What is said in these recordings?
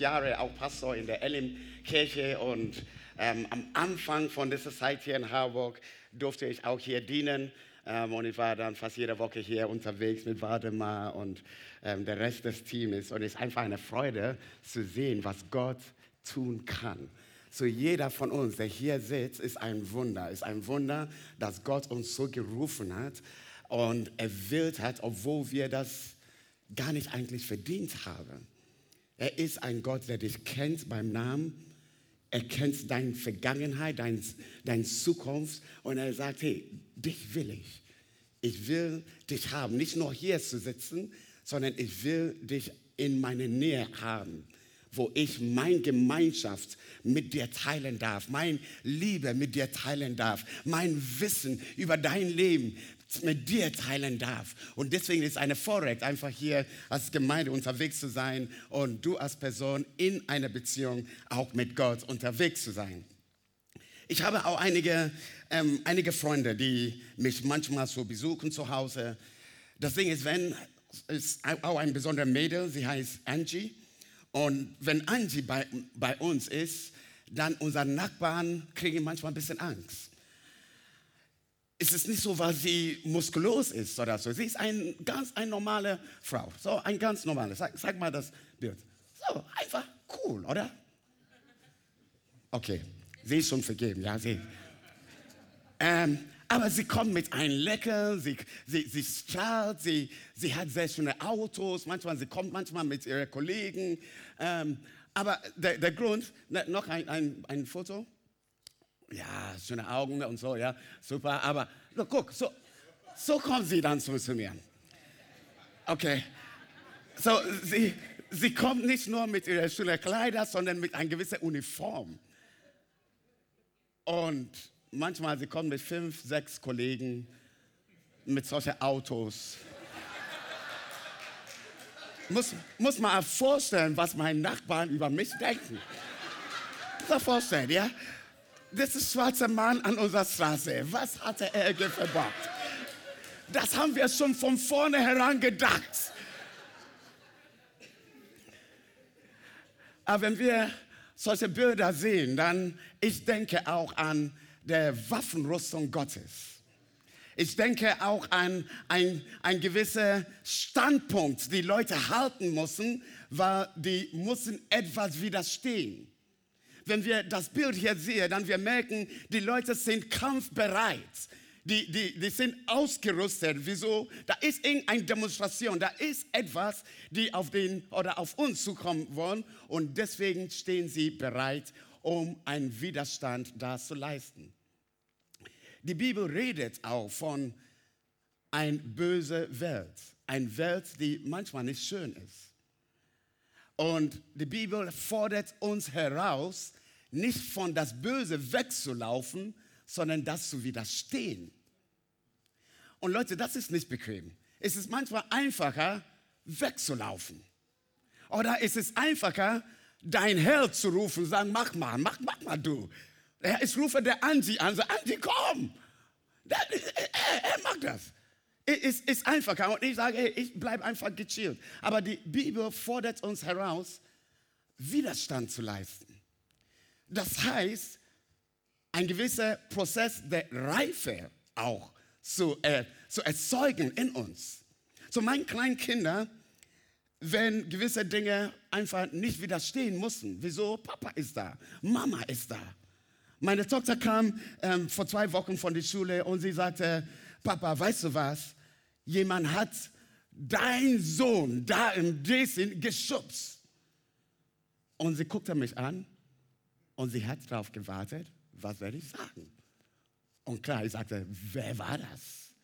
Jahre auch Pastor in der Elim-Kirche und ähm, am Anfang von dieser Zeit hier in Harburg durfte ich auch hier dienen. Ähm, und ich war dann fast jede Woche hier unterwegs mit Waldemar und ähm, der Rest des Teams. Und es ist einfach eine Freude zu sehen, was Gott tun kann. So jeder von uns, der hier sitzt, ist ein Wunder. Ist ein Wunder, dass Gott uns so gerufen hat und erwählt hat, obwohl wir das gar nicht eigentlich verdient haben. Er ist ein Gott, der dich kennt beim Namen. Er kennt deine Vergangenheit, deine, deine Zukunft und er sagt, hey, dich will ich. Ich will dich haben. Nicht nur hier zu sitzen, sondern ich will dich in meine Nähe haben wo ich meine Gemeinschaft mit dir teilen darf, mein Liebe mit dir teilen darf, mein Wissen über dein Leben mit dir teilen darf. Und deswegen ist eine Vorrecht, einfach hier als Gemeinde unterwegs zu sein und du als Person in einer Beziehung auch mit Gott unterwegs zu sein. Ich habe auch einige, ähm, einige Freunde, die mich manchmal so besuchen zu Hause. Das Ding ist, wenn, ist auch ein besonderer Mädel, sie heißt Angie. Und wenn Angie bei, bei uns ist, dann unsere Nachbarn kriegen manchmal ein bisschen Angst. Es ist nicht so, weil sie muskulös ist oder so. Sie ist eine ganz eine normale Frau. So, ein ganz normales. Sag, sag mal das Bild. So, einfach cool, oder? Okay, sie ist schon vergeben, ja, sie. Ähm, aber sie kommt mit einem Lächeln, sie, sie, sie strahlt, sie, sie hat sehr schöne Autos, manchmal, sie kommt manchmal mit ihren Kollegen. Ähm, aber der, der Grund, ne, noch ein, ein, ein Foto. Ja, schöne Augen und so, ja, super. Aber look, guck, so, so kommt sie dann zu, zu mir. Okay. So, sie, sie kommt nicht nur mit ihren schönen Kleidern, sondern mit einer gewissen Uniform. Und manchmal, sie kommen mit fünf, sechs Kollegen mit solchen Autos. muss, muss man vorstellen, was meine Nachbarn über mich denken. Muss man vorstellen, ja? Das ist schwarzer Mann an unserer Straße. Was hatte er verbockt? Das haben wir schon von vornherein gedacht. Aber wenn wir solche Bilder sehen, dann ich denke auch an der Waffenrüstung Gottes. Ich denke auch an ein, ein gewisser Standpunkt, die Leute halten müssen, weil die müssen etwas widerstehen. Wenn wir das Bild hier sehen, dann wir merken, die Leute sind kampfbereit. Die, die, die sind ausgerüstet. Wieso? Da ist irgendeine Demonstration, da ist etwas, die auf, den, oder auf uns zukommen wollen und deswegen stehen sie bereit, um einen Widerstand da zu leisten. Die Bibel redet auch von einer böse Welt, eine Welt, die manchmal nicht schön ist. Und die Bibel fordert uns heraus, nicht von das Böse wegzulaufen, sondern das zu widerstehen. Und Leute, das ist nicht bequem. Es ist manchmal einfacher, wegzulaufen. Oder es ist einfacher, dein Held zu rufen, sagen, mach mal, mach, mach mal du. Ich rufe der Angie an, so, Angie, komm. Er, er, er macht das. Es ist einfacher und ich sage, hey, ich bleibe einfach gechillt. Aber die Bibel fordert uns heraus, Widerstand zu leisten. Das heißt, ein gewisser Prozess der Reife auch zu, äh, zu erzeugen in uns. So meine kleinen Kinder, wenn gewisse Dinge einfach nicht widerstehen mussten. Wieso? Papa ist da, Mama ist da. Meine Tochter kam ähm, vor zwei Wochen von der Schule und sie sagte, Papa, weißt du was? Jemand hat dein Sohn da im Dresden geschubst. Und sie guckte mich an und sie hat darauf gewartet, was werde ich sagen? Und klar, ich sagte, wer war das?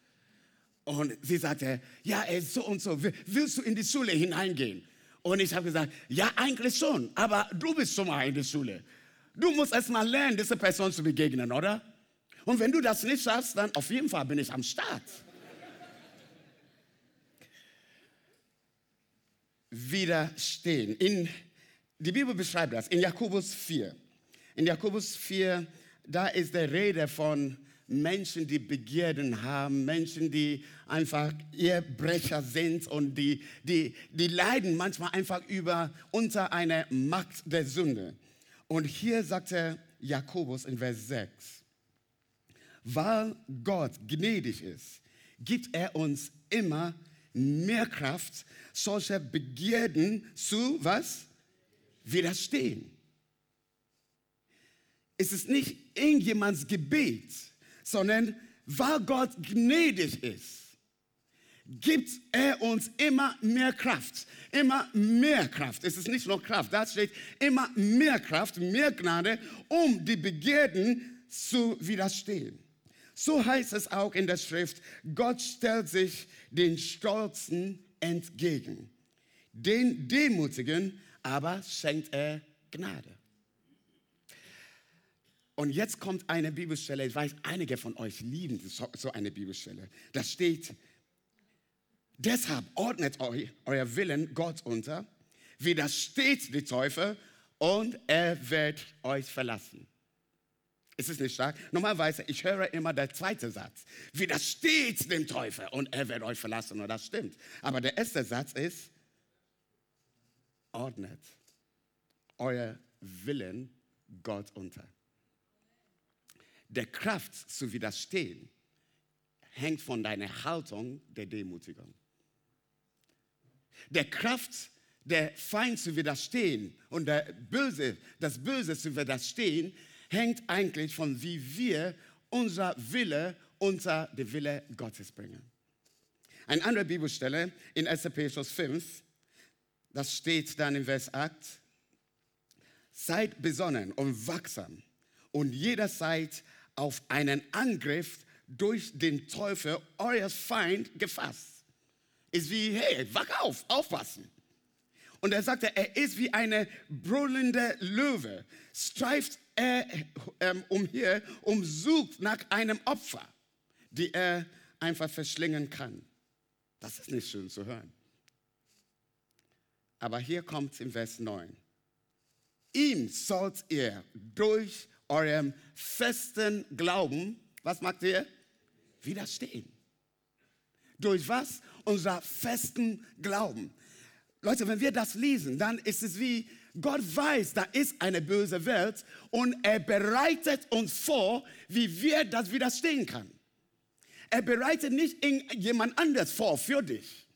Und sie sagte, ja, er so und so. Willst du in die Schule hineingehen? Und ich habe gesagt, ja, eigentlich schon, aber du bist schon mal in der Schule. Du musst erst mal lernen, dieser Person zu begegnen, oder? Und wenn du das nicht schaffst, dann auf jeden Fall bin ich am Start. Widerstehen. In, die Bibel beschreibt das in Jakobus 4. In Jakobus 4, da ist der Rede von Menschen, die Begierden haben, Menschen, die einfach Ehebrecher sind und die, die, die leiden manchmal einfach über, unter einer Macht der Sünde. Und hier sagt er Jakobus in Vers 6, weil Gott gnädig ist, gibt er uns immer mehr Kraft, solche Begierden zu was? Widerstehen. Es ist nicht irgendjemands Gebet, sondern weil Gott gnädig ist, gibt er uns immer mehr Kraft. Immer mehr Kraft. Es ist nicht nur Kraft, da steht immer mehr Kraft, mehr Gnade, um die Begierden zu widerstehen. So heißt es auch in der Schrift, Gott stellt sich den Stolzen entgegen. Den Demutigen aber schenkt er Gnade. Und jetzt kommt eine Bibelstelle, ich weiß, einige von euch lieben so eine Bibelstelle. Da steht, deshalb ordnet euch euer Willen Gott unter, widersteht die Teufel und er wird euch verlassen. Ist es nicht stark? Normalerweise, ich höre immer der zweite Satz. Widersteht dem Teufel und er wird euch verlassen. Und das stimmt. Aber der erste Satz ist, ordnet euer Willen Gott unter. Der Kraft zu widerstehen hängt von deiner Haltung der Demutigung. Der Kraft, der Feind zu widerstehen und der Böse, das Böse zu widerstehen, hängt eigentlich von wie wir unser Wille unter den Wille Gottes bringen. Eine andere Bibelstelle in 1. Petrus 5, das steht dann in Vers 8. Seid besonnen und wachsam und jederzeit auf einen Angriff durch den Teufel, euer Feind, gefasst. Ist wie, hey, wach auf, aufpassen. Und er sagte, er ist wie eine brüllende Löwe, streift er ähm, umher und sucht nach einem Opfer, die er einfach verschlingen kann. Das ist nicht schön zu hören. Aber hier kommt es im Vers 9. Ihm sollt ihr durch eurem festen Glauben, was macht ihr? Widerstehen. Durch was? Unser festen Glauben. Leute, wenn wir das lesen, dann ist es wie, Gott weiß, da ist eine böse Welt und er bereitet uns vor, wie wir das widerstehen können. Er bereitet nicht jemand anders vor für dich,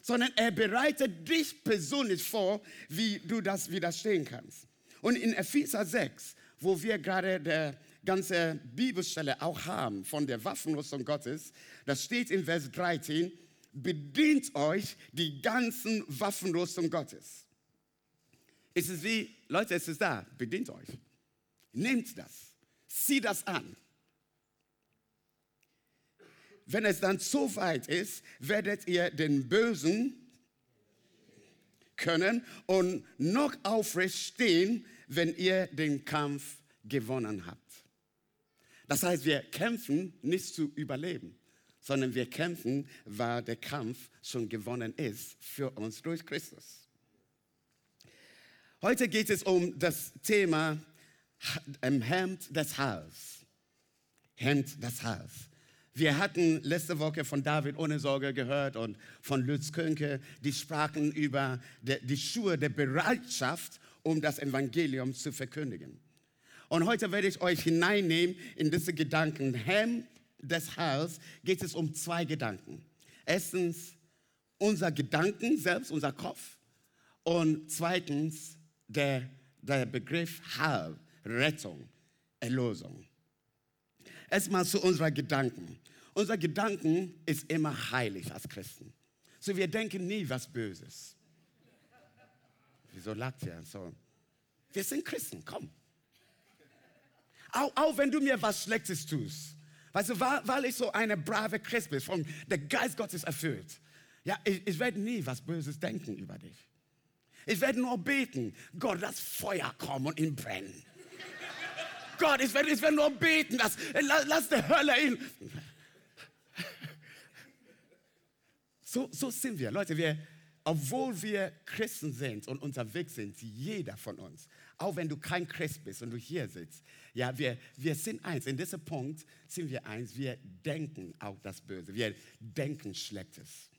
sondern er bereitet dich persönlich vor, wie du das widerstehen kannst. Und in Epheser 6, wo wir gerade der ganze Bibelstelle auch haben von der Waffenrüstung Gottes, das steht in Vers 13, bedient euch die ganzen Waffenrüstung Gottes. Es ist wie, Leute, es ist da, bedient euch. Nehmt das, zieht das an. Wenn es dann so weit ist, werdet ihr den Bösen können und noch aufrecht stehen, wenn ihr den Kampf gewonnen habt. Das heißt, wir kämpfen nicht zu überleben, sondern wir kämpfen, weil der Kampf schon gewonnen ist für uns durch Christus. Heute geht es um das Thema Hemd des Hals. Hemd des Hals. Wir hatten letzte Woche von David ohne Sorge gehört und von Lutz Könke, die sprachen über die Schuhe der Bereitschaft, um das Evangelium zu verkündigen. Und heute werde ich euch hineinnehmen in diese Gedanken. Hemd des Hals geht es um zwei Gedanken. Erstens unser Gedanken selbst, unser Kopf. Und zweitens der, der Begriff Heil, Rettung, Erlösung. Erstmal zu unseren Gedanken. Unser Gedanken ist immer heilig als Christen. So wir denken nie was Böses. Wieso lacht ihr so? Wir sind Christen, komm. Auch, auch wenn du mir was Schlechtes tust. Weißt du, weil, weil ich so eine brave Christ bin, von der Geist Gottes erfüllt. Ja, ich, ich werde nie was Böses denken über dich. Ich werde nur beten, Gott, lass Feuer kommen und ihn brennen. Gott, ich werde, ich werde nur beten, lass, lass die Hölle ihn. So, so sind wir, Leute. Wir, obwohl wir Christen sind und unterwegs sind, jeder von uns, auch wenn du kein Christ bist und du hier sitzt, ja, wir, wir sind eins. In diesem Punkt sind wir eins. Wir denken auch das Böse. Wir denken Schlechtes.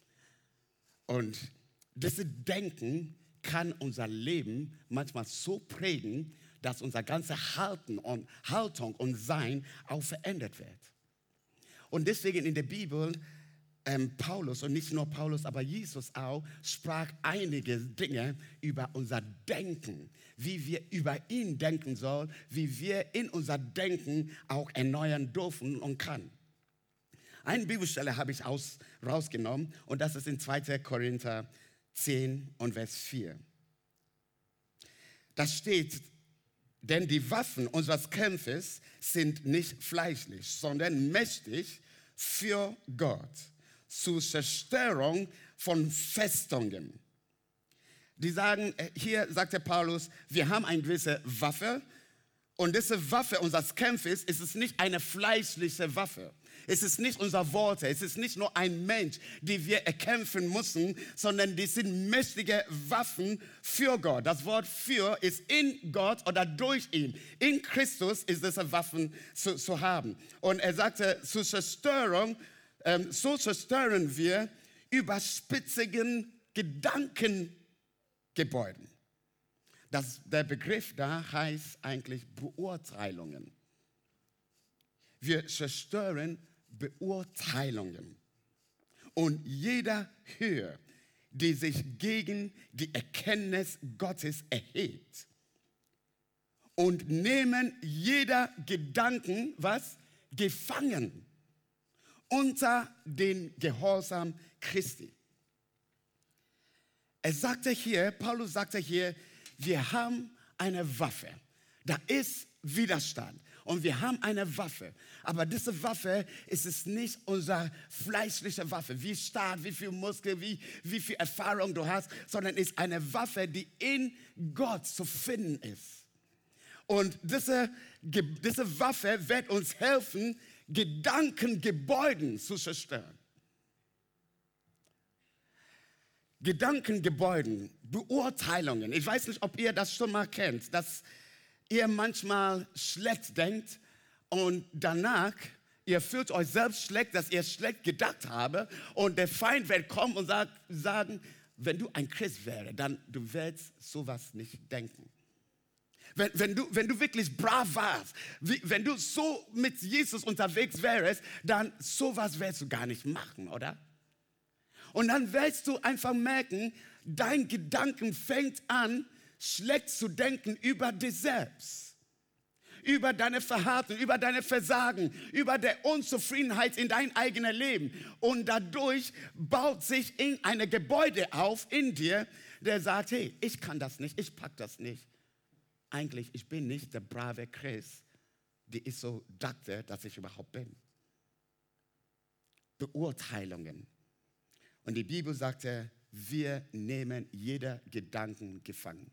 Und dieses Denken kann unser Leben manchmal so prägen, dass unser ganze Halten und Haltung und Sein auch verändert wird. Und deswegen in der Bibel ähm, Paulus und nicht nur Paulus, aber Jesus auch sprach einige Dinge über unser Denken, wie wir über ihn denken sollen, wie wir in unser Denken auch erneuern dürfen und kann. Eine Bibelstelle habe ich aus, rausgenommen und das ist in 2. Korinther 10 und Vers 4. Da steht, denn die Waffen unseres Kämpfes sind nicht fleischlich, sondern mächtig für Gott zur Zerstörung von Festungen. Die sagen, äh, hier sagt der Paulus, wir haben eine gewisse Waffe und diese Waffe unseres Kämpfes ist es nicht eine fleischliche Waffe. Es ist nicht unser Worte, es ist nicht nur ein Mensch, die wir erkämpfen müssen, sondern die sind mächtige Waffen für Gott. Das Wort für ist in Gott oder durch ihn. In Christus ist diese Waffen zu, zu haben. Und er sagte, zur Zerstörung ähm, so zerstören wir überspitzigen Gedankengebäuden. Das, der Begriff da heißt eigentlich Beurteilungen. Wir zerstören Beurteilungen. Und jeder Höhe, die sich gegen die Erkenntnis Gottes erhebt und nehmen jeder Gedanken, was? Gefangen unter den Gehorsam Christi. Er sagte hier, Paulus sagte hier, wir haben eine Waffe. Da ist Widerstand und wir haben eine Waffe. Aber diese Waffe ist es nicht unsere fleischliche Waffe, wie stark, wie viel Muskel, wie, wie viel Erfahrung du hast, sondern ist eine Waffe, die in Gott zu finden ist. Und diese, diese Waffe wird uns helfen, Gedankengebäuden zu zerstören. Gedankengebäuden, Beurteilungen. Ich weiß nicht, ob ihr das schon mal kennt, dass ihr manchmal schlecht denkt und danach ihr fühlt euch selbst schlecht, dass ihr schlecht gedacht habe und der Feind wird kommen und sagt, sagen, wenn du ein Christ wäre, dann du wirst sowas nicht denken. Wenn, wenn, du, wenn du wirklich brav warst, wie, wenn du so mit Jesus unterwegs wärst, dann sowas wirst du gar nicht machen, oder? Und dann wirst du einfach merken, dein Gedanken fängt an, schlecht zu denken über dich selbst über deine Verhalten, über deine Versagen, über der Unzufriedenheit in dein eigenes Leben. Und dadurch baut sich in eine Gebäude auf in dir, der sagt, hey, ich kann das nicht, ich pack das nicht eigentlich, ich bin nicht der brave Christ, die ich so dachte, dass ich überhaupt bin. Beurteilungen. Und die Bibel sagte, wir nehmen jeder Gedanken gefangen.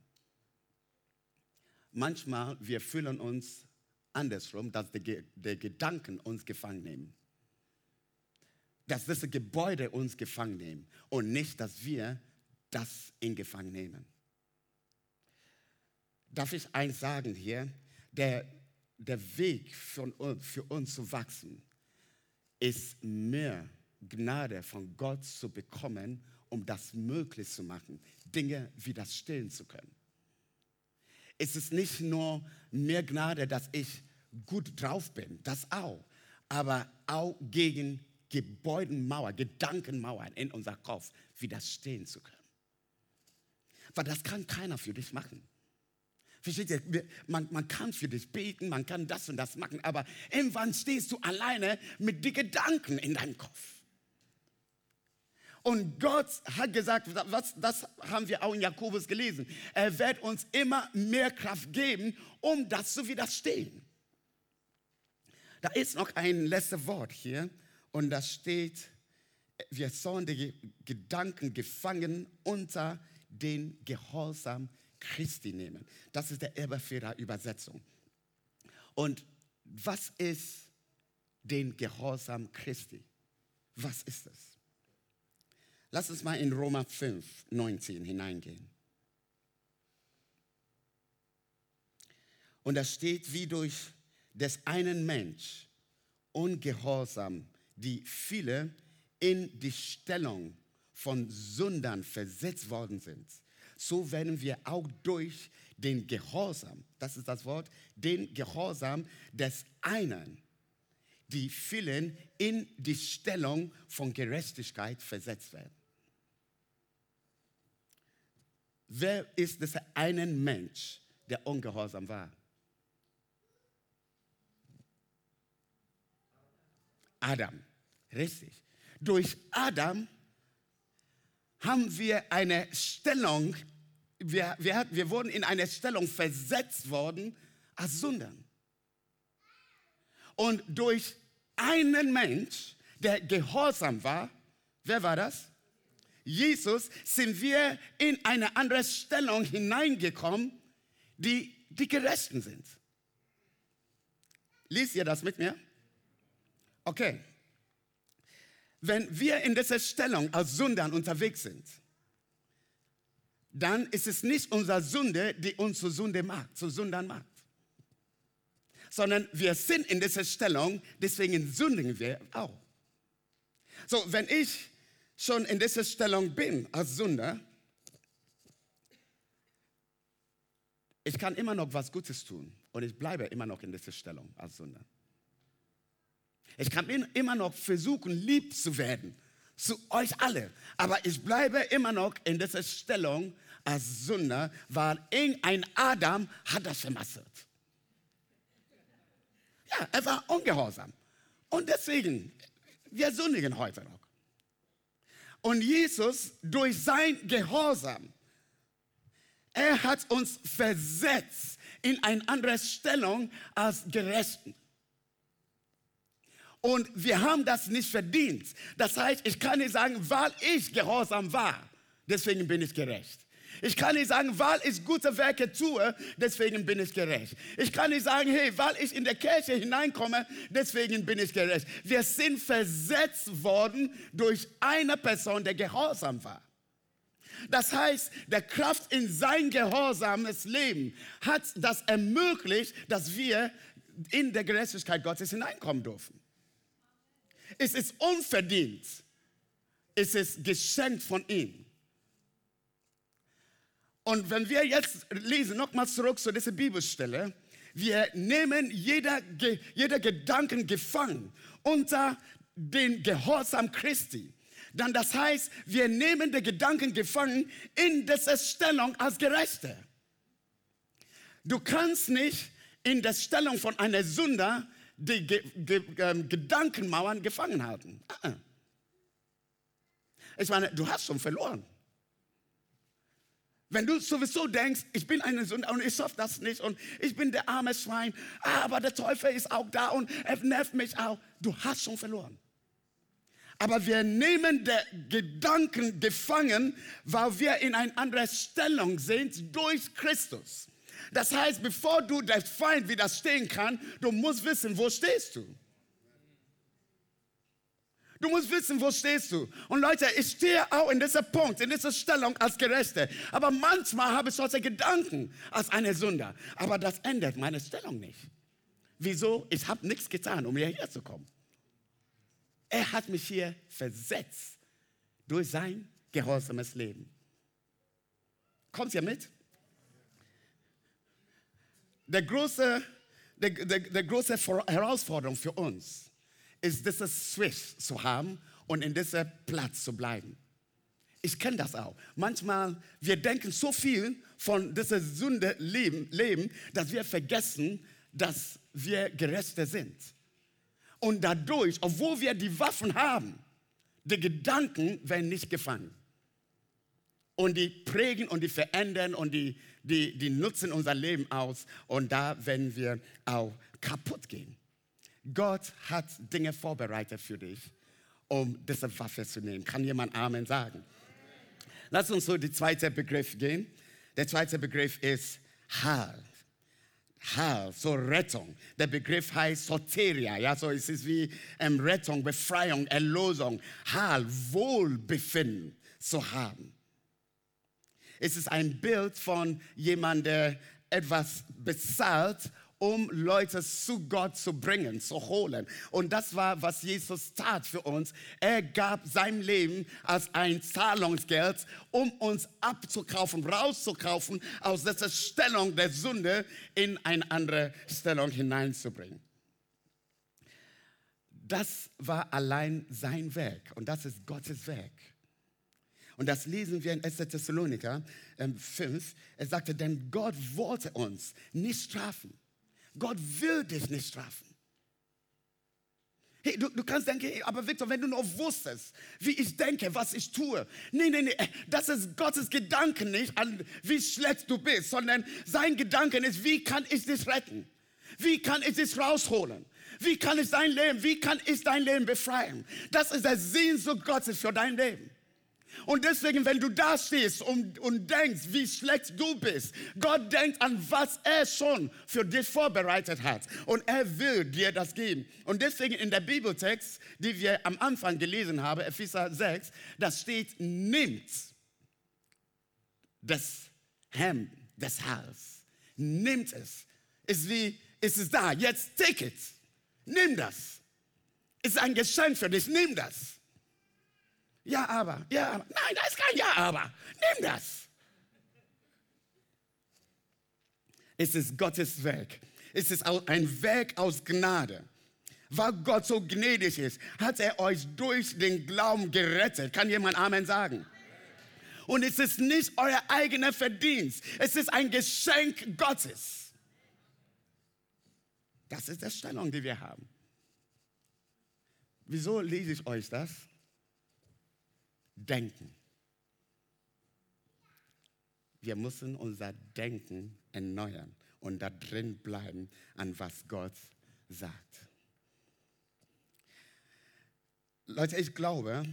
Manchmal, wir fühlen uns andersrum, dass die, die Gedanken uns gefangen nehmen. Dass diese Gebäude uns gefangen nehmen und nicht, dass wir das in Gefangen nehmen darf ich eins sagen hier, der, der Weg für, für uns zu wachsen ist mehr Gnade von Gott zu bekommen, um das möglich zu machen, Dinge widerstehen zu können. Es ist nicht nur mehr Gnade, dass ich gut drauf bin, das auch, aber auch gegen Gebäudenmauer, Gedankenmauern in unser Kopf widerstehen zu können. Weil das kann keiner für dich machen. Versteht ihr? Man, man kann für dich beten, man kann das und das machen, aber irgendwann stehst du alleine mit den Gedanken in deinem Kopf. Und Gott hat gesagt, was, das haben wir auch in Jakobus gelesen, er wird uns immer mehr Kraft geben, um das zu widerstehen. Da ist noch ein letztes Wort hier und da steht, wir sollen die Gedanken gefangen unter den Gehorsam Christi nehmen. Das ist der Elberfelder Übersetzung. Und was ist den Gehorsam Christi? Was ist es? Lass uns mal in Roma 5, 19 hineingehen. Und da steht, wie durch des einen Mensch ungehorsam die viele in die Stellung von Sündern versetzt worden sind, so werden wir auch durch den Gehorsam, das ist das Wort, den Gehorsam des einen, die vielen in die Stellung von Gerechtigkeit versetzt werden. Wer ist dieser einen Mensch, der ungehorsam war? Adam. Richtig. Durch Adam haben wir eine Stellung, wir, wir, wir wurden in eine Stellung versetzt worden als Sündern. Und durch einen Mensch, der gehorsam war, wer war das? Jesus, sind wir in eine andere Stellung hineingekommen, die die Gerechten sind. Lies ihr das mit mir? Okay. Wenn wir in dieser Stellung als Sündern unterwegs sind, dann ist es nicht unsere Sünde, die uns zu Sünde macht, zu Sündern macht. Sondern wir sind in dieser Stellung, deswegen sündigen wir auch. So, wenn ich schon in dieser Stellung bin als Sünder, ich kann immer noch was Gutes tun und ich bleibe immer noch in dieser Stellung als Sünder. Ich kann immer noch versuchen, lieb zu werden zu euch alle. Aber ich bleibe immer noch in dieser Stellung als Sünder, weil irgendein Adam hat das vermasselt. Ja, er war ungehorsam. Und deswegen, wir sündigen heute noch. Und Jesus, durch sein Gehorsam, er hat uns versetzt in eine andere Stellung als Gerechten. Und wir haben das nicht verdient. Das heißt, ich kann nicht sagen, weil ich gehorsam war, deswegen bin ich gerecht. Ich kann nicht sagen, weil ich gute Werke tue, deswegen bin ich gerecht. Ich kann nicht sagen, hey, weil ich in der Kirche hineinkomme, deswegen bin ich gerecht. Wir sind versetzt worden durch eine Person, der gehorsam war. Das heißt, der Kraft in sein gehorsames Leben hat das ermöglicht, dass wir in der Gerechtigkeit Gottes hineinkommen dürfen. Es ist unverdient. Es ist geschenkt von ihm. Und wenn wir jetzt lesen, nochmal zurück zu dieser Bibelstelle, wir nehmen jeder, jeder Gedanken gefangen unter den Gehorsam Christi. Dann das heißt, wir nehmen den Gedanken gefangen in dieser Stellung als Gerechte. Du kannst nicht in der Stellung von einer Sünder die Ge Ge ähm, Gedankenmauern gefangen halten. Ah. Ich meine, du hast schon verloren. Wenn du sowieso denkst, ich bin eine Sünde und ich schaffe das nicht und ich bin der arme Schwein, aber der Teufel ist auch da und er nervt mich auch, du hast schon verloren. Aber wir nehmen der Gedanken gefangen, weil wir in eine andere Stellung sind durch Christus. Das heißt, bevor du der Feind widerstehen kann, du musst wissen, wo stehst du. Du musst wissen, wo stehst du. Und Leute, ich stehe auch in dieser Punkt, in dieser Stellung als Gerechte. Aber manchmal habe ich solche Gedanken als eine Sünder. Aber das ändert meine Stellung nicht. Wieso? Ich habe nichts getan, um hierher zu kommen. Er hat mich hier versetzt durch sein gehorsames Leben. Kommt ihr mit? der große, der, der, der große Herausforderung für uns ist, diese Switch zu haben und in diesem Platz zu bleiben. Ich kenne das auch. Manchmal, wir denken so viel von dieser Sünde leben, leben, dass wir vergessen, dass wir Gerechte sind. Und dadurch, obwohl wir die Waffen haben, die Gedanken werden nicht gefangen. Und die prägen und die verändern und die, die, die nutzen unser Leben aus und da werden wir auch kaputt gehen. Gott hat Dinge vorbereitet für dich, um diese Waffe zu nehmen. Kann jemand Amen sagen? Lass uns so die zweite Begriff gehen. Der zweite Begriff ist Heil. Heil, so Rettung. Der Begriff heißt Soteria, ja, so es ist wie ähm, Rettung, Befreiung, Erlösung, Heil, Wohlbefinden. zu haben. Es ist ein Bild von jemandem, der etwas bezahlt, um Leute zu Gott zu bringen, zu holen. Und das war, was Jesus tat für uns. Er gab sein Leben als ein Zahlungsgeld, um uns abzukaufen, rauszukaufen aus dieser Stellung der Sünde in eine andere Stellung hineinzubringen. Das war allein sein Werk und das ist Gottes Werk. Und das lesen wir in 1. Thessaloniker 5. Ähm, er sagte, denn Gott wollte uns nicht strafen. Gott will dich nicht strafen. Hey, du, du kannst denken, aber Victor, wenn du nur wusstest, wie ich denke, was ich tue. Nee, nee, nee, das ist Gottes Gedanken nicht an, wie schlecht du bist, sondern sein Gedanken ist, wie kann ich dich retten? Wie kann ich dich rausholen? Wie kann ich dein Leben, wie kann ich dein Leben befreien? Das ist der Sehnsucht Gottes für dein Leben. Und deswegen, wenn du da stehst und, und denkst, wie schlecht du bist, Gott denkt an, was er schon für dich vorbereitet hat. Und er will dir das geben. Und deswegen in der Bibeltext, die wir am Anfang gelesen haben, Epheser 6, da steht, nimmt das Hemd des Hals. Nimmt es. Ist wie, ist es da, jetzt take it. Nimm das. Ist ein Geschenk für dich, nimm das. Ja, aber, ja, aber. Nein, da ist kein Ja, aber. Nimm das. Es ist Gottes Werk. Es ist ein Werk aus Gnade. Weil Gott so gnädig ist, hat er euch durch den Glauben gerettet. Kann jemand Amen sagen? Und es ist nicht euer eigener Verdienst. Es ist ein Geschenk Gottes. Das ist die Stellung, die wir haben. Wieso lese ich euch das? Denken. Wir müssen unser Denken erneuern und da drin bleiben, an was Gott sagt. Leute, ich glaube,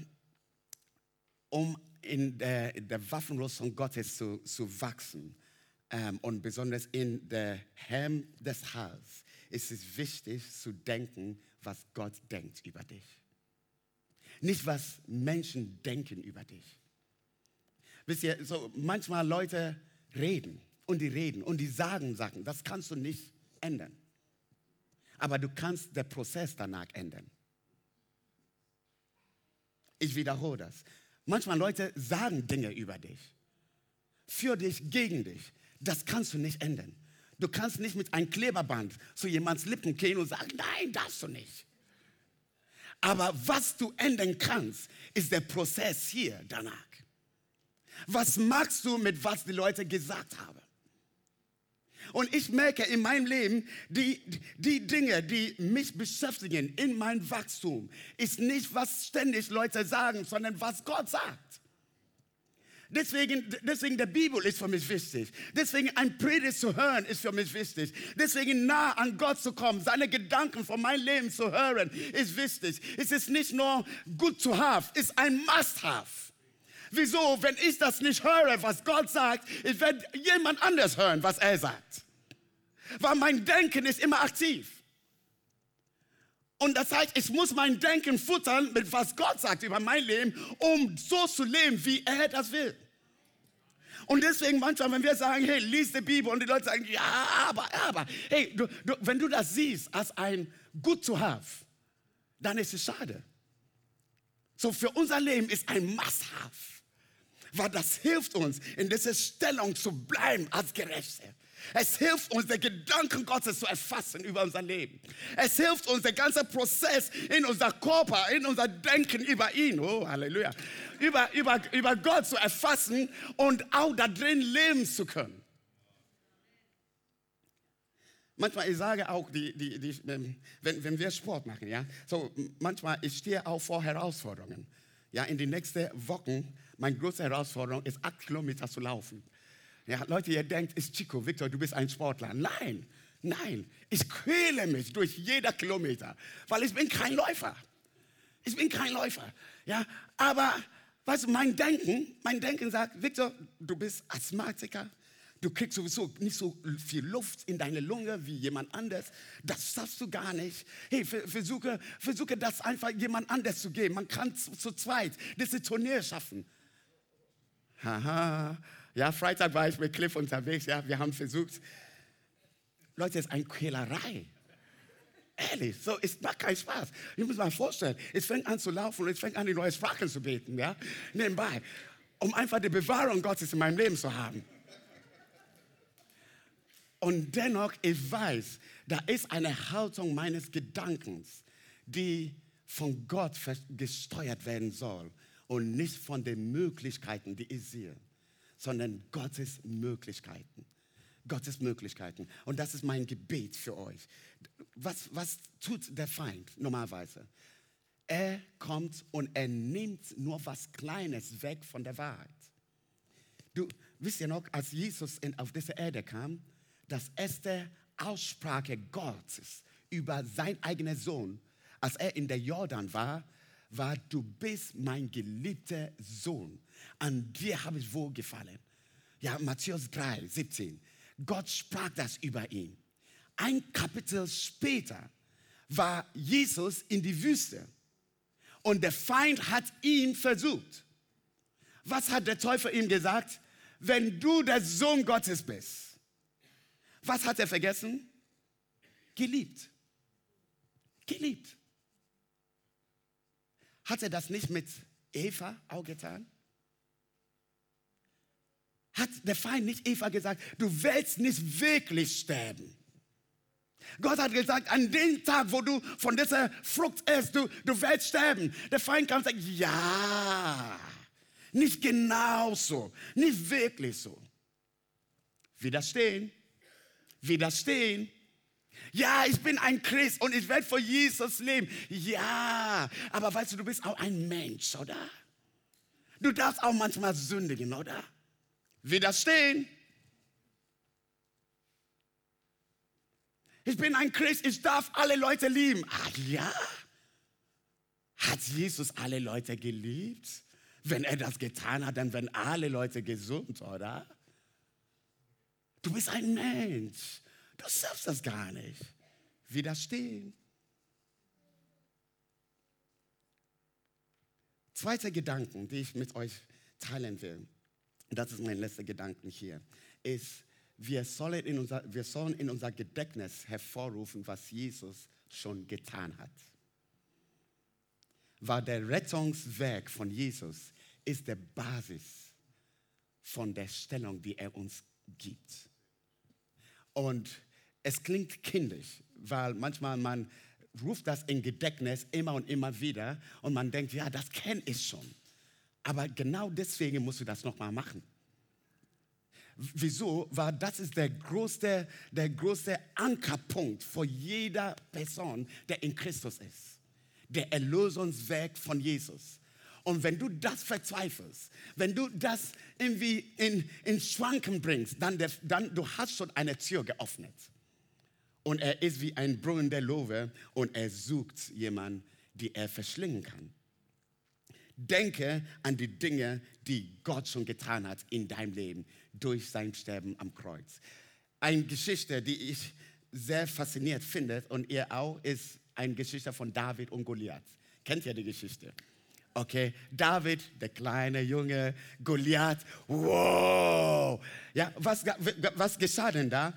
um in der, der Waffenrüstung Gottes zu, zu wachsen ähm, und besonders in der Helm des Hals, ist es wichtig zu denken, was Gott denkt über dich nicht was Menschen denken über dich. Wisst ihr, so manchmal Leute reden und die reden und die sagen Sachen, das kannst du nicht ändern. Aber du kannst den Prozess danach ändern. Ich wiederhole das. Manchmal Leute sagen Dinge über dich. Für dich, gegen dich. Das kannst du nicht ändern. Du kannst nicht mit einem Kleberband zu jemands Lippen gehen und sagen, nein, darfst du nicht. Aber was du ändern kannst, ist der Prozess hier danach. Was machst du mit was die Leute gesagt haben? Und ich merke in meinem Leben, die, die Dinge, die mich beschäftigen in meinem Wachstum, ist nicht, was ständig Leute sagen, sondern was Gott sagt. Deswegen, deswegen der Bibel ist für mich wichtig. Deswegen ein Predigt zu hören ist für mich wichtig. Deswegen nah an Gott zu kommen, seine Gedanken von meinem Leben zu hören, ist wichtig. Es ist nicht nur good to have, es ist ein Must-have. Wieso? Wenn ich das nicht höre, was Gott sagt, ich werde jemand anders hören, was er sagt. Weil mein Denken ist immer aktiv. Und das heißt, ich muss mein Denken futtern mit was Gott sagt über mein Leben, um so zu leben, wie er das will. Und deswegen manchmal, wenn wir sagen, hey, lies die Bibel und die Leute sagen, ja, aber, aber, hey, du, du, wenn du das siehst als ein Good to have, dann ist es schade. So für unser Leben ist ein Must-have, weil das hilft uns, in dieser Stellung zu bleiben als Gerechte. Es hilft uns, den Gedanken Gottes zu erfassen über unser Leben. Es hilft uns, der ganze Prozess in unser Körper, in unser Denken über ihn, oh Halleluja, über, über, über Gott zu erfassen und auch da drin leben zu können. Manchmal, ich sage auch, die, die, die, wenn, wenn wir Sport machen, ja, so manchmal, ich stehe auch vor Herausforderungen. Ja, in den nächsten Wochen, meine größte Herausforderung ist, acht Kilometer zu laufen. Ja, Leute, ihr denkt, ist Chico, Victor, du bist ein Sportler. Nein, nein, ich quäle mich durch jeder Kilometer, weil ich bin kein Läufer. Ich bin kein Läufer. Ja, aber du, mein Denken, mein Denken sagt, Victor, du bist Asthmatiker, du kriegst sowieso nicht so viel Luft in deine Lunge wie jemand anders. Das schaffst du gar nicht. Hey, versuche, versuche das einfach jemand anders zu geben. Man kann zu, zu zweit diese Turnier schaffen. Haha. Ja, Freitag war ich mit Cliff unterwegs. Ja, wir haben versucht. Leute, es ist eine Quälerei. Ehrlich, so, es macht keinen Spaß. Ich muss mal vorstellen, es fängt an zu laufen und es fängt an, die neue Sprache zu beten, ja, nebenbei, um einfach die Bewahrung Gottes in meinem Leben zu haben. Und dennoch, ich weiß, da ist eine Haltung meines Gedankens, die von Gott gesteuert werden soll und nicht von den Möglichkeiten, die ich sehe, sondern Gottes Möglichkeiten. Gottes Möglichkeiten. Und das ist mein Gebet für euch. Was, was tut der Feind normalerweise? Er kommt und er nimmt nur was Kleines weg von der Wahrheit. Du wisst ja noch, als Jesus in, auf diese Erde kam, das erste Aussprache Gottes über sein eigener Sohn, als er in der Jordan war, war, du bist mein geliebter Sohn. An dir habe ich wohlgefallen. Ja, Matthäus 3, 17. Gott sprach das über ihn. Ein Kapitel später war Jesus in die Wüste und der Feind hat ihn versucht. Was hat der Teufel ihm gesagt? Wenn du der Sohn Gottes bist. Was hat er vergessen? Geliebt. Geliebt. Hat er das nicht mit Eva auch getan? Hat der Feind nicht Eva gesagt, du willst nicht wirklich sterben? Gott hat gesagt, an dem Tag, wo du von dieser Frucht isst, du, du willst sterben. Der Feind kann sagen, ja, nicht genau so, nicht wirklich so. Widerstehen, widerstehen. Ja, ich bin ein Christ und ich werde für Jesus leben. Ja, aber weißt du, du bist auch ein Mensch, oder? Du darfst auch manchmal sündigen, oder? Widerstehen. Ich bin ein Christ, ich darf alle Leute lieben. Ach ja? Hat Jesus alle Leute geliebt? Wenn er das getan hat, dann werden alle Leute gesund, oder? Du bist ein Mensch. Du schaffst das gar nicht. Widerstehen. Zweiter Gedanken, den ich mit euch teilen will, das ist mein letzter Gedanke hier, ist, wir sollen, in unser, wir sollen in unser Gedächtnis hervorrufen, was Jesus schon getan hat. Weil der Rettungswerk von Jesus ist der Basis von der Stellung, die er uns gibt. Und es klingt kindisch, weil manchmal man ruft das in Gedächtnis immer und immer wieder und man denkt, ja, das kenne ich schon. Aber genau deswegen musst du das nochmal machen. Wieso? Weil das ist der größte, der größte Ankerpunkt für jeder Person, der in Christus ist. Der Erlösungswerk von Jesus. Und wenn du das verzweifelst, wenn du das irgendwie in, in Schwanken bringst, dann, der, dann du hast schon eine Tür geöffnet. Und er ist wie ein Brunnen der Lowe und er sucht jemanden, die er verschlingen kann. Denke an die Dinge, die Gott schon getan hat in deinem Leben durch sein Sterben am Kreuz. Eine Geschichte, die ich sehr fasziniert finde und ihr auch, ist eine Geschichte von David und Goliath. Kennt ihr die Geschichte? Okay, David, der kleine Junge, Goliath, wow. Ja, was, was geschah denn da?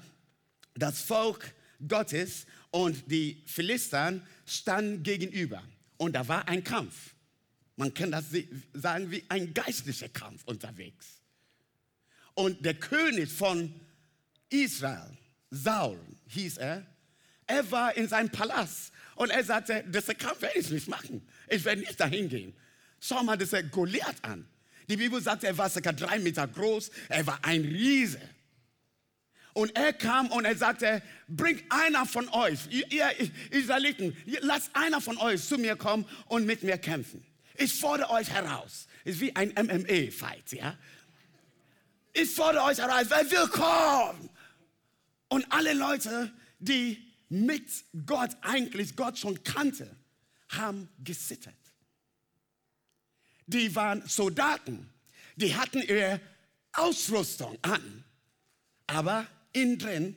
Das Volk Gottes und die Philister standen gegenüber und da war ein Kampf. Man kann das sagen wie ein geistlicher Kampf unterwegs. Und der König von Israel, Saul hieß er, er war in seinem Palast und er sagte, das Kampf werde ich nicht machen. Ich werde nicht dahin gehen. Schau mal das Goliath an. Die Bibel sagt, er war circa drei Meter groß, er war ein Riese. Und er kam und er sagte, bringt einer von euch, ihr Israeliten, lasst einer von euch zu mir kommen und mit mir kämpfen. Ich fordere euch heraus. Ist wie ein MMA-Fight, ja? Ich fordere euch heraus, wer will kommen? Und alle Leute, die mit Gott eigentlich Gott schon kannte, haben gesittert. Die waren Soldaten, die hatten ihre Ausrüstung an, aber innen drin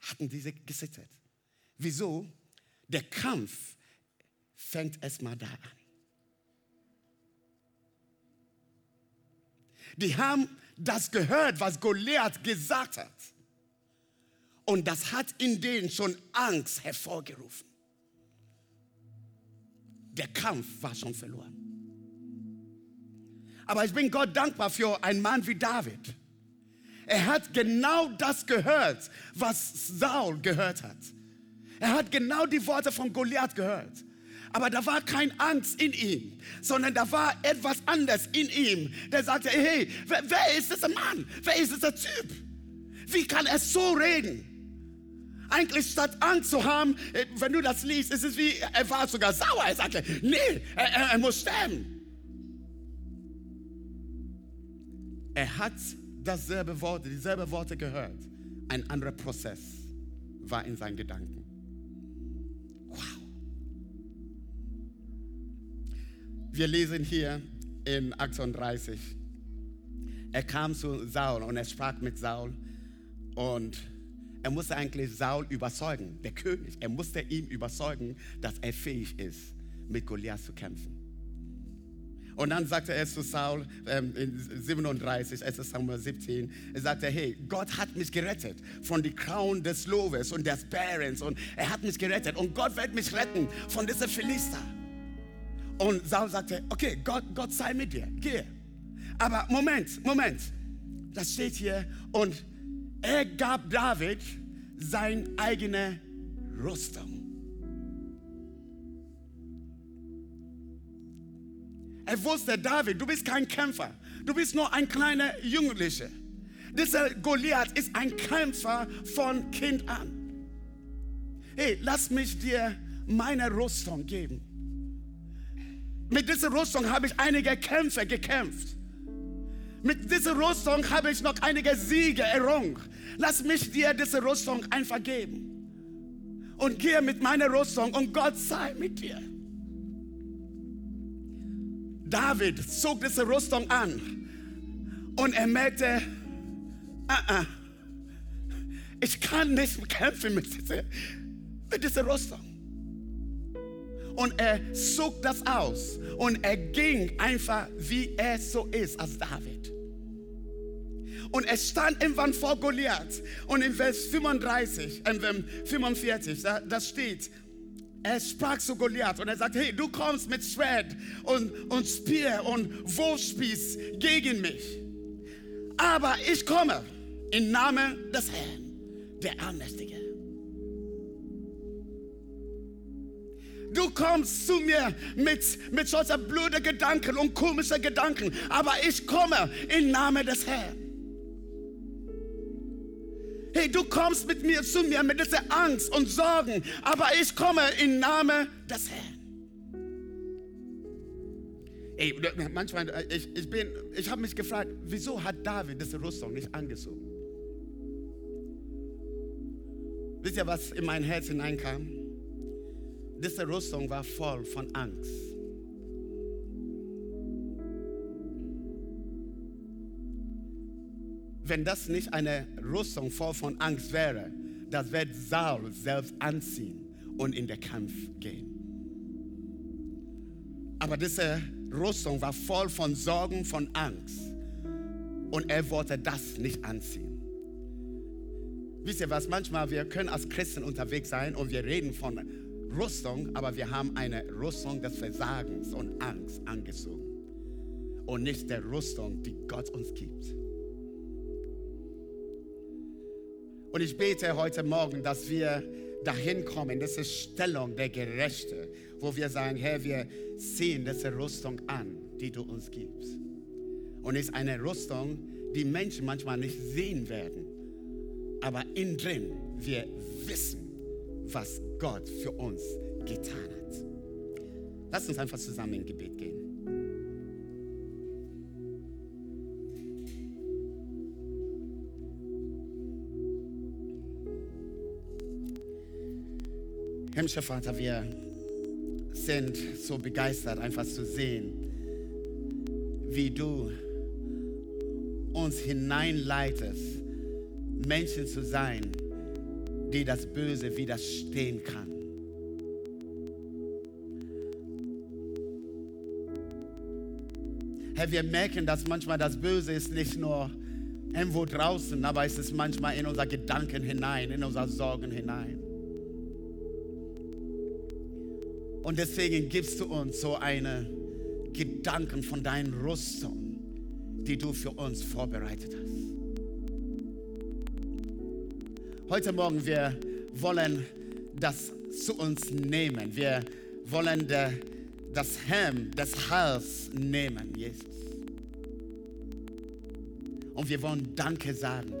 hatten diese gesittert. Wieso? Der Kampf fängt erstmal da an. die haben das gehört, was Goliath gesagt hat. Und das hat in denen schon Angst hervorgerufen. Der Kampf war schon verloren. Aber ich bin Gott dankbar für einen Mann wie David. Er hat genau das gehört, was Saul gehört hat. Er hat genau die Worte von Goliath gehört. Aber da war keine Angst in ihm, sondern da war etwas anderes in ihm. Der sagte, hey, wer, wer ist dieser Mann? Wer ist dieser Typ? Wie kann er so reden? Eigentlich statt Angst zu haben, äh, wenn du das liest, ist es wie, er war sogar sauer. Er sagte, nee, er, er, er muss sterben. Er hat dasselbe Worte, dieselbe Worte gehört. Ein anderer Prozess war in seinen Gedanken. Wow. Wir lesen hier in 38. Er kam zu Saul und er sprach mit Saul und er musste eigentlich Saul überzeugen, der König. Er musste ihm überzeugen, dass er fähig ist, mit Goliath zu kämpfen. Und dann sagte er zu Saul ähm, in 37, es ist Samuel 17, er sagte, hey, Gott hat mich gerettet von der Crown des Lobes und des Bärens und er hat mich gerettet und Gott wird mich retten von dieser Philister. Und Saul sagte, okay, Gott, Gott sei mit dir, geh. Aber Moment, Moment, das steht hier und er gab David seine eigene Rüstung. Er wusste, David, du bist kein Kämpfer. Du bist nur ein kleiner Jugendlicher. Dieser Goliath ist ein Kämpfer von Kind an. Hey, lass mich dir meine Rüstung geben. Mit dieser Rüstung habe ich einige Kämpfe gekämpft. Mit dieser Rüstung habe ich noch einige Siege errungen. Lass mich dir diese Rüstung einfach geben. Und gehe mit meiner Rüstung und Gott sei mit dir. David zog diese Rüstung an und er merkte, uh -uh, ich kann nicht kämpfen mit dieser, mit dieser Rüstung. Und er zog das aus und er ging einfach, wie er so ist als David. Und er stand irgendwann vor Goliath. Und in Vers 35, äh, 45, da, da steht, er sprach zu Goliath und er sagt, hey, du kommst mit Schwert und, und Speer und Wurfspieß gegen mich. Aber ich komme im Namen des Herrn, der Allmächtige. Du kommst zu mir mit, mit solchen blöden Gedanken und komischen Gedanken, aber ich komme im Namen des Herrn. Hey, du kommst mit mir zu mir mit dieser Angst und Sorgen, aber ich komme im Namen des Herrn. Ey, manchmal, äh, ich, ich, ich habe mich gefragt, wieso hat David diese Rüstung nicht angezogen? Wisst ihr, was in mein Herz hineinkam? Diese Rüstung war voll von Angst. Wenn das nicht eine Rüstung voll von Angst wäre, das wird Saul selbst anziehen und in den Kampf gehen. Aber diese Rüstung war voll von Sorgen, von Angst. Und er wollte das nicht anziehen. Wisst ihr was? Manchmal wir können als Christen unterwegs sein und wir reden von Rüstung, aber wir haben eine Rüstung des Versagens und Angst angezogen. Und nicht der Rüstung, die Gott uns gibt. Und ich bete heute Morgen, dass wir dahin kommen, diese Stellung der Gerechte, wo wir sagen, Herr, wir sehen diese Rüstung an, die du uns gibst. Und es ist eine Rüstung, die Menschen manchmal nicht sehen werden, aber innen drin wir wissen, was Gott für uns getan hat. Lass uns einfach zusammen in Gebet gehen. Himmlischer Vater, wir sind so begeistert, einfach zu sehen, wie du uns hineinleitest, Menschen zu sein, die das Böse widerstehen kann. Herr, wir merken, dass manchmal das Böse ist nicht nur irgendwo draußen, aber es ist manchmal in unsere Gedanken hinein, in unsere Sorgen hinein. Und deswegen gibst du uns so eine Gedanken von deinen Rüstung, die du für uns vorbereitet hast. Heute Morgen, wir wollen das zu uns nehmen. Wir wollen das Helm des Hals nehmen, Jesus. Und wir wollen Danke sagen,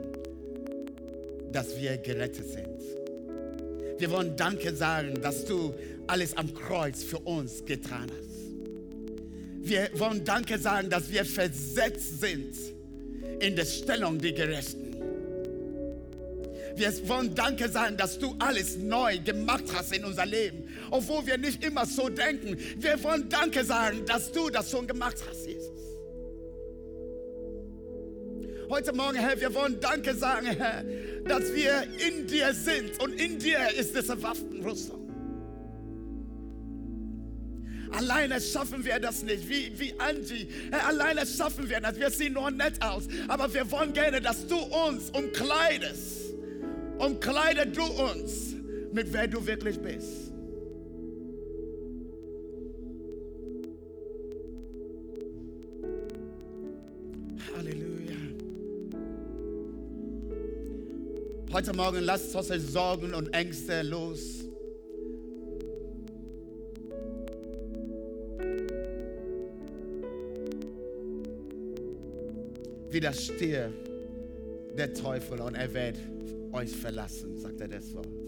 dass wir gerettet sind. Wir wollen Danke sagen, dass du alles am Kreuz für uns getan hast. Wir wollen Danke sagen, dass wir versetzt sind in der Stellung der Gerechten. Wir wollen Danke sagen, dass du alles neu gemacht hast in unser Leben, obwohl wir nicht immer so denken. Wir wollen Danke sagen, dass du das schon gemacht hast, Heute Morgen, Herr, wir wollen Danke sagen, Herr, dass wir in dir sind und in dir ist diese Waffenrüstung. Alleine schaffen wir das nicht, wie, wie Angie. Herr, alleine schaffen wir das. Wir sehen nur nett aus. Aber wir wollen gerne, dass du uns umkleidest. Umkleide du uns mit wer du wirklich bist. Halleluja. Heute Morgen lasst uns Sorgen und Ängste los. Widerstehe der Teufel und er wird euch verlassen, sagt er das Wort.